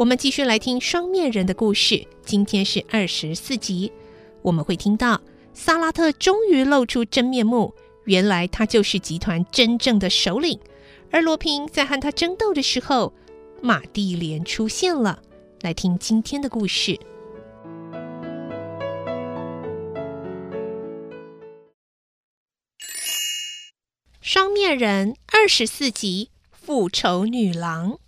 我们继续来听双面人的故事。今天是二十四集，我们会听到萨拉特终于露出真面目，原来他就是集团真正的首领。而罗平在和他争斗的时候，马蒂莲出现了。来听今天的故事。双面人二十四集，复仇女郎。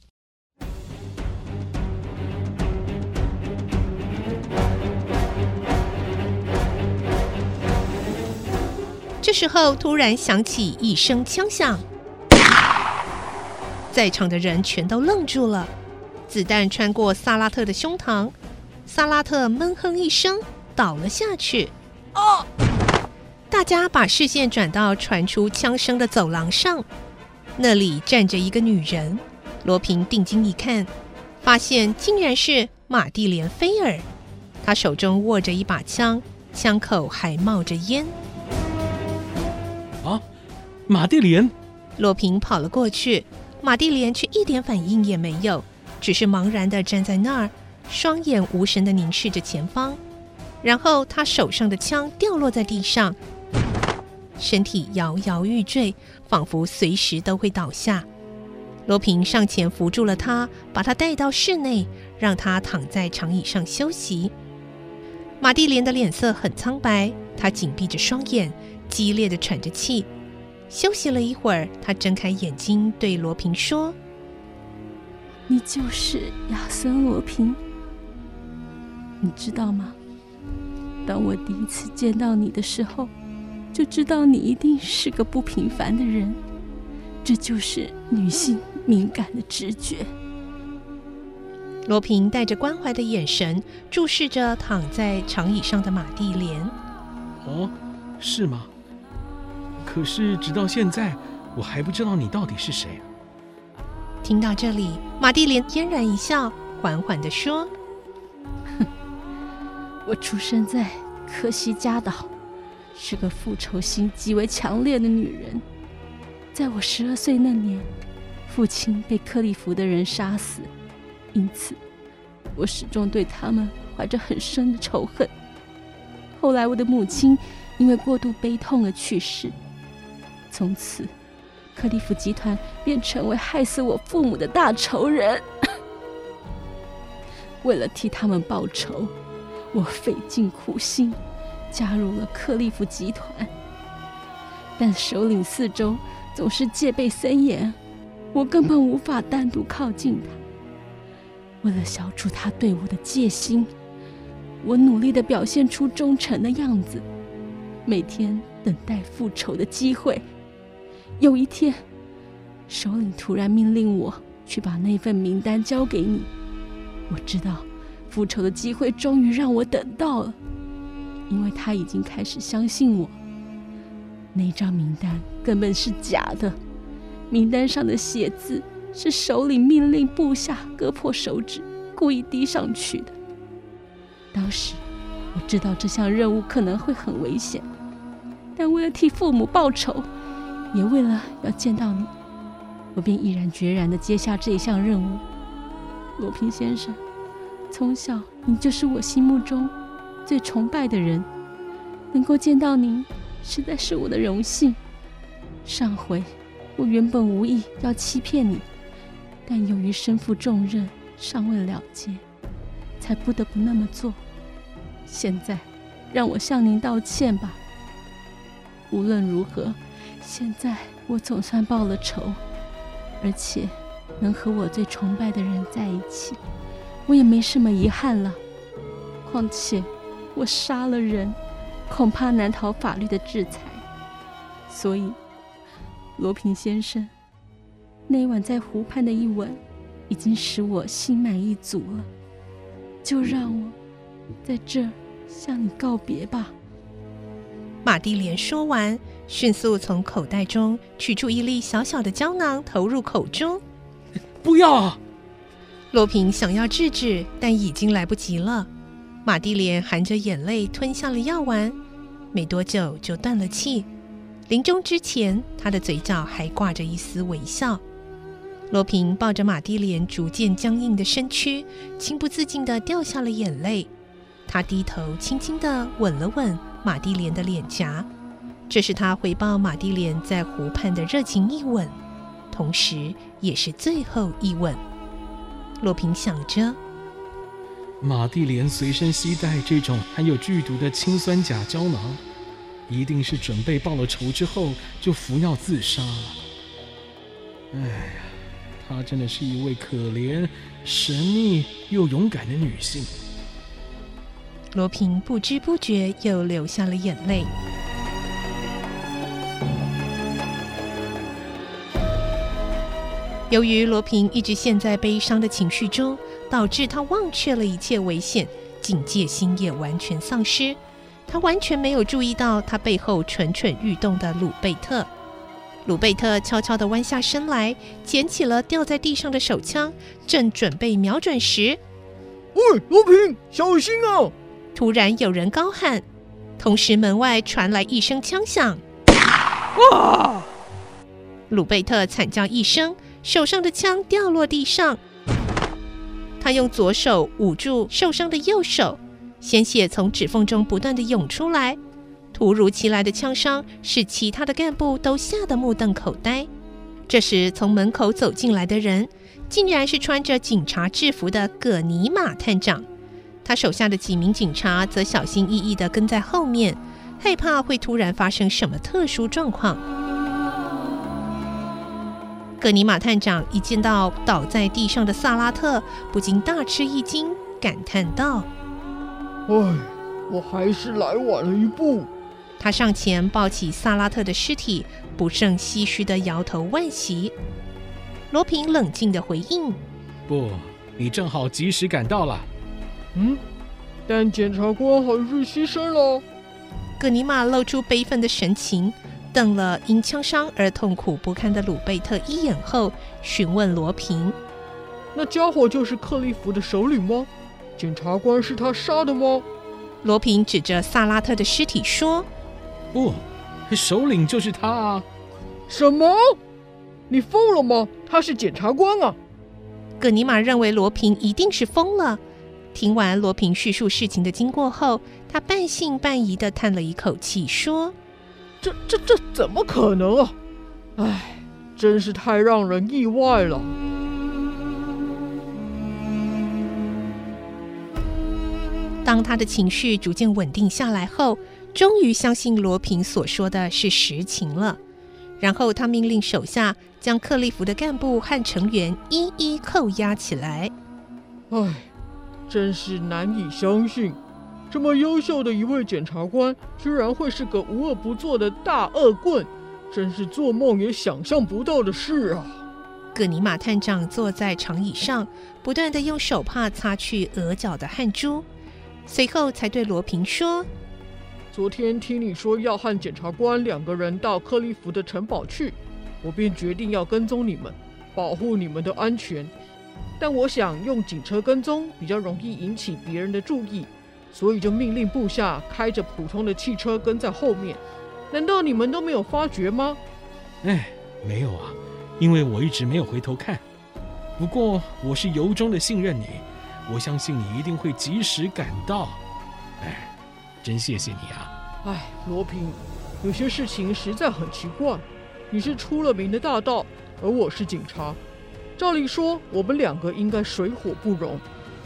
这时候，突然响起一声枪响，在场的人全都愣住了。子弹穿过萨拉特的胸膛，萨拉特闷哼一声，倒了下去。哦！大家把视线转到传出枪声的走廊上，那里站着一个女人。罗平定睛一看，发现竟然是玛蒂莲·菲尔。她手中握着一把枪，枪口还冒着烟。马，蒂莲！罗平跑了过去，玛蒂莲却一点反应也没有，只是茫然地站在那儿，双眼无神地凝视着前方。然后他手上的枪掉落在地上。身体摇摇欲坠，仿佛随时都会倒下。罗平上前扶住了他，把他带到室内，让他躺在长椅上休息。玛蒂莲的脸色很苍白，她紧闭着双眼，激烈的喘着气。休息了一会儿，他睁开眼睛，对罗平说：“你就是亚森·罗平，你知道吗？当我第一次见到你的时候。”就知道你一定是个不平凡的人，这就是女性敏感的直觉。罗平带着关怀的眼神注视着躺在长椅上的马蒂莲。哦，是吗？可是直到现在，我还不知道你到底是谁。听到这里，玛蒂莲嫣然一笑，缓缓地说：“哼，我出生在科西嘉岛。”是个复仇心极为强烈的女人。在我十二岁那年，父亲被克利夫的人杀死，因此我始终对他们怀着很深的仇恨。后来，我的母亲因为过度悲痛而去世，从此克利夫集团便成为害死我父母的大仇人。为了替他们报仇，我费尽苦心。加入了克利夫集团，但首领四周总是戒备森严，我根本无法单独靠近他。为了消除他对我的戒心，我努力地表现出忠诚的样子，每天等待复仇的机会。有一天，首领突然命令我去把那份名单交给你。我知道，复仇的机会终于让我等到了。因为他已经开始相信我，那张名单根本是假的，名单上的写字是首领命令部下割破手指，故意递上去的。当时我知道这项任务可能会很危险，但为了替父母报仇，也为了要见到你，我便毅然决然地接下这一项任务。罗平先生，从小你就是我心目中。最崇拜的人，能够见到您，实在是我的荣幸。上回我原本无意要欺骗你，但由于身负重任，尚未了结。才不得不那么做。现在，让我向您道歉吧。无论如何，现在我总算报了仇，而且能和我最崇拜的人在一起，我也没什么遗憾了。况且，我杀了人，恐怕难逃法律的制裁。所以，罗平先生，那晚在湖畔的一吻，已经使我心满意足了。就让我在这儿向你告别吧。玛蒂莲说完，迅速从口袋中取出一粒小小的胶囊，投入口中。不要！罗平想要制止，但已经来不及了。马蒂莲含着眼泪吞下了药丸，没多久就断了气。临终之前，他的嘴角还挂着一丝微笑。罗平抱着马蒂莲逐渐僵硬的身躯，情不自禁地掉下了眼泪。他低头轻轻地吻了吻马蒂莲的脸颊，这是他回报马蒂莲在湖畔的热情一吻，同时也是最后一吻。罗平想着。马蒂莲随身携带这种含有剧毒的氰酸钾胶囊，一定是准备报了仇之后就服药自杀了。哎呀，她真的是一位可怜、神秘又勇敢的女性。罗平不知不觉又流下了眼泪。由于罗平一直陷在悲伤的情绪中。导致他忘却了一切危险，警戒心也完全丧失。他完全没有注意到他背后蠢蠢欲动的鲁贝特。鲁贝特悄悄地弯下身来，捡起了掉在地上的手枪，正准备瞄准时，喂，罗平，小心啊！突然有人高喊，同时门外传来一声枪响。哇！鲁贝特惨叫一声，手上的枪掉落地上。他用左手捂住受伤的右手，鲜血从指缝中不断地涌出来。突如其来的枪伤使其他的干部都吓得目瞪口呆。这时，从门口走进来的人，竟然是穿着警察制服的葛尼玛探长。他手下的几名警察则小心翼翼地跟在后面，害怕会突然发生什么特殊状况。葛尼玛探长一见到倒在地上的萨拉特，不禁大吃一惊，感叹道：“唉，我还是来晚了一步。”他上前抱起萨拉特的尸体，不胜唏嘘地摇头惋惜。罗平冷静地回应：“不，你正好及时赶到了。”“嗯，但检察官还是牺牲了。”葛尼玛露出悲愤的神情。瞪了因枪伤而痛苦不堪的鲁贝特一眼后，询问罗平：“那家伙就是克利夫的首领吗？检察官是他杀的吗？”罗平指着萨拉特的尸体说：“不，首领就是他啊！”“什么？你疯了吗？他是检察官啊！”葛尼玛认为罗平一定是疯了。听完罗平叙述事情的经过后，他半信半疑地叹了一口气说。这这这怎么可能啊！唉，真是太让人意外了。当他的情绪逐渐稳定下来后，终于相信罗平所说的是实情了。然后他命令手下将克利夫的干部和成员一一扣押起来。唉，真是难以相信。这么优秀的一位检察官，居然会是个无恶不作的大恶棍，真是做梦也想象不到的事啊！葛尼玛探长坐在长椅上，不断的用手帕擦去额角的汗珠，随后才对罗平说：“昨天听你说要和检察官两个人到克利夫的城堡去，我便决定要跟踪你们，保护你们的安全。但我想用警车跟踪比较容易引起别人的注意。”所以就命令部下开着普通的汽车跟在后面，难道你们都没有发觉吗？哎，没有啊，因为我一直没有回头看。不过我是由衷的信任你，我相信你一定会及时赶到。哎，真谢谢你啊！哎，罗平，有些事情实在很奇怪。你是出了名的大盗，而我是警察，照理说我们两个应该水火不容。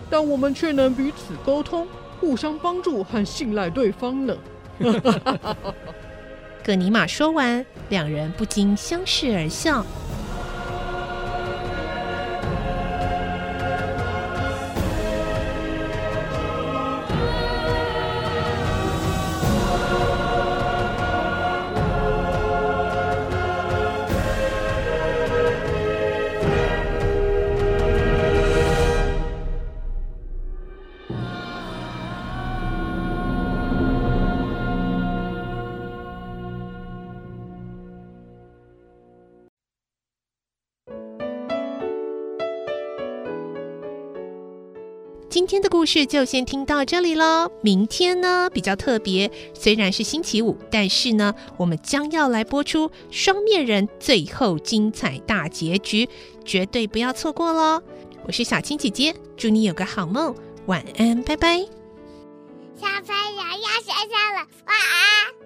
但我们却能彼此沟通，互相帮助和信赖对方呢。葛尼玛说完，两人不禁相视而笑。今天的故事就先听到这里了。明天呢，比较特别，虽然是星期五，但是呢，我们将要来播出《双面人》最后精彩大结局，绝对不要错过喽！我是小青姐姐，祝你有个好梦，晚安，拜拜。小朋友要睡觉了，晚安。